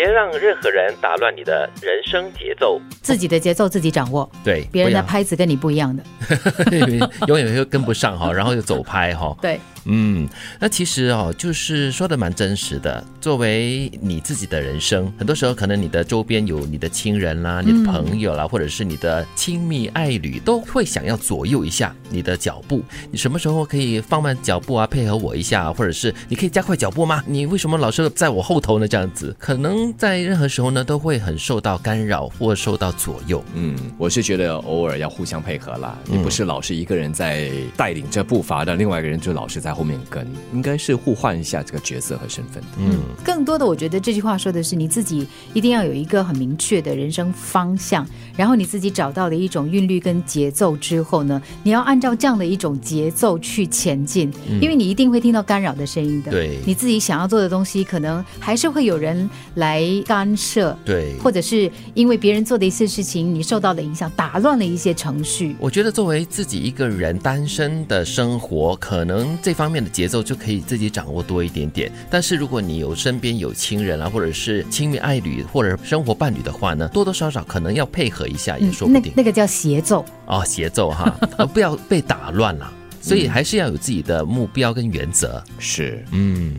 别让任何人打乱你的人生节奏。自己的节奏自己掌握，对，别人的拍子跟你不一样的。永远会跟不上哈，然后又走拍哈。对，嗯，那其实哦，就是说的蛮真实的。作为你自己的人生，很多时候可能你的周边有你的亲人啦、你的朋友啦，或者是你的亲密爱侣，都会想要左右一下你的脚步。你什么时候可以放慢脚步啊，配合我一下，或者是你可以加快脚步吗？你为什么老是在我后头呢？这样子，可能在任何时候呢，都会很受到干扰或受到左右。嗯，我是觉得偶尔要互相配合啦，你不是老是一个人在带领着步伐的，另外一个人就老是在后面跟，应该是互换一下这个角色和身份的。嗯，更多的我觉得这句话说的是你自己一定要有一个很明确的人生方向，然后你自己找到了一种韵律跟节奏之后呢，你要按照这样的一种节奏去前进，因为你一定会听到干扰的声音的。对你自己想要做的东西，可能还是会有人来干涉，对，或者是因为别人做的一些事情，你受到了影响，打乱了一些程序。我觉得作为自己一个人单身的生活，可能这方面的节奏就可以自己掌握多一点点。但是如果你有身边有亲人啊，或者是亲密爱侣或者生活伴侣的话呢，多多少少可能要配合一下，也说不那定。那个叫协奏。哦，协奏哈，而不要被打乱了。所以还是要有自己的目标跟原则。是，嗯，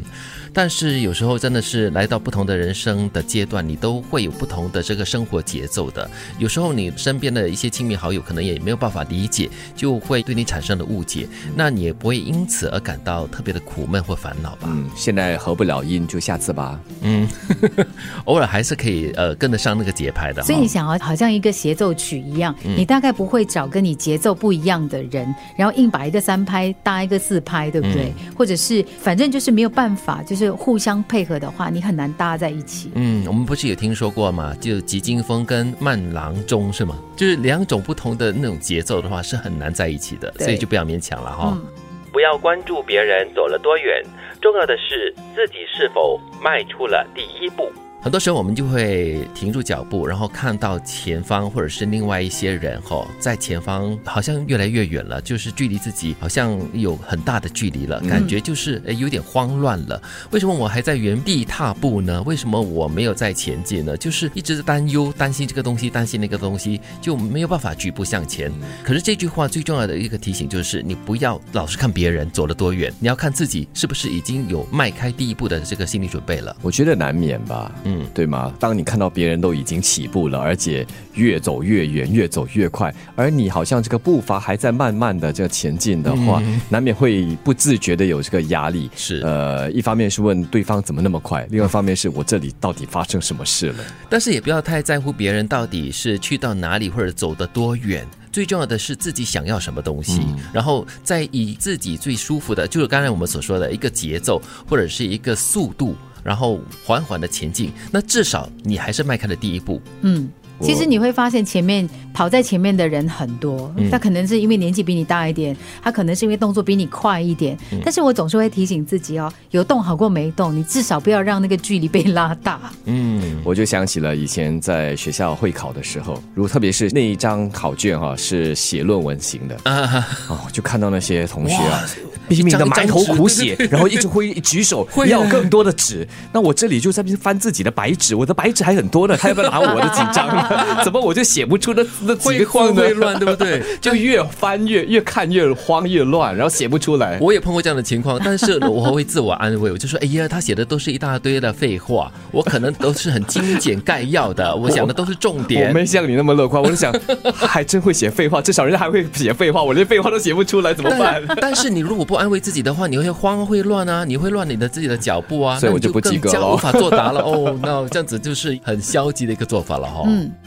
但是有时候真的是来到不同的人生的阶段，你都会有不同的这个生活节奏的。有时候你身边的一些亲密好友可能也没有办法理解，就会对你产生了误解，那你也不会因此而感到特别的苦闷或烦恼吧？嗯，现在合不了音，就下次吧。嗯，偶尔还是可以呃跟得上那个节拍的。所以你想要好像一个协奏曲一样，你大概不会找跟你节奏不一样的人，然后硬把一个三拍搭一个四拍，对不对？或者是反正就是没有办法，就是互相配合的话，你很难搭在一起。嗯，我们不是有听说过吗？就急惊风跟慢郎中是吗？就是两种不同的那种节奏的话，是很难在一起的，所以就不要勉强了哈。嗯不要关注别人走了多远，重要的是自己是否迈出了第一步。很多时候我们就会停住脚步，然后看到前方或者是另外一些人哈、在前方好像越来越远了，就是距离自己好像有很大的距离了，感觉就是诶有点慌乱了。为什么我还在原地踏步呢？为什么我没有在前进呢？就是一直在担忧、担心这个东西，担心那个东西，就没有办法举步向前。可是这句话最重要的一个提醒就是，你不要老是看别人走了多远，你要看自己是不是已经有迈开第一步的这个心理准备了。我觉得难免吧，嗯，对吗？当你看到别人都已经起步了，而且越走越远，越走越快，而你好像这个步伐还在慢慢的这前进的话，难免会不自觉的有这个压力。是呃，一方面是问对方怎么那么快，另外一方面是我这里到底发生什么事了？但是也不要太在乎别人到底是去到哪里或者走得多远。最重要的是自己想要什么东西，然后再以自己最舒服的，就是刚才我们所说的一个节奏或者是一个速度，然后缓缓的前进。那至少你还是迈开了第一步。嗯。其实你会发现，前面跑在前面的人很多，他可能是因为年纪比你大一点，他可能是因为动作比你快一点。但是我总是会提醒自己哦，有动好过没动，你至少不要让那个距离被拉大。嗯，我就想起了以前在学校会考的时候，如特别是那一张考卷哈、是写论文型的啊，哦，就看到那些同学啊，拼命的埋头苦写然后一直挥举手要更多的纸。那我这里就在边翻自己的白纸，我的白纸还很多呢，他要不要拿我的几张呢？怎么我就写不出那那几个慌呢会乱，对不对？就越翻越越看越慌越乱，然后写不出来。我也碰过这样的情况，但是我会自我安慰，我就说：“哎呀，他写的都是一大堆的废话，我可能都是很精简概要的，我想的都是重点我点。”没像你那么乐观，我就想，还真会写废话，至少人家还会写废话，我连废话都写不出来，怎么办？但但是你如果不安慰自己的话，你会慌会乱啊，你会乱你的自己的脚步啊，所以我就不及格咯更加无法作答了哦。那这样子就是很消极的一个做法了哈、嗯，别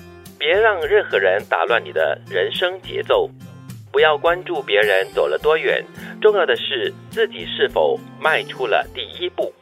让任何人打乱你的人生节奏。不要关注别人走了多远，重要的是自己是否迈出了第一步。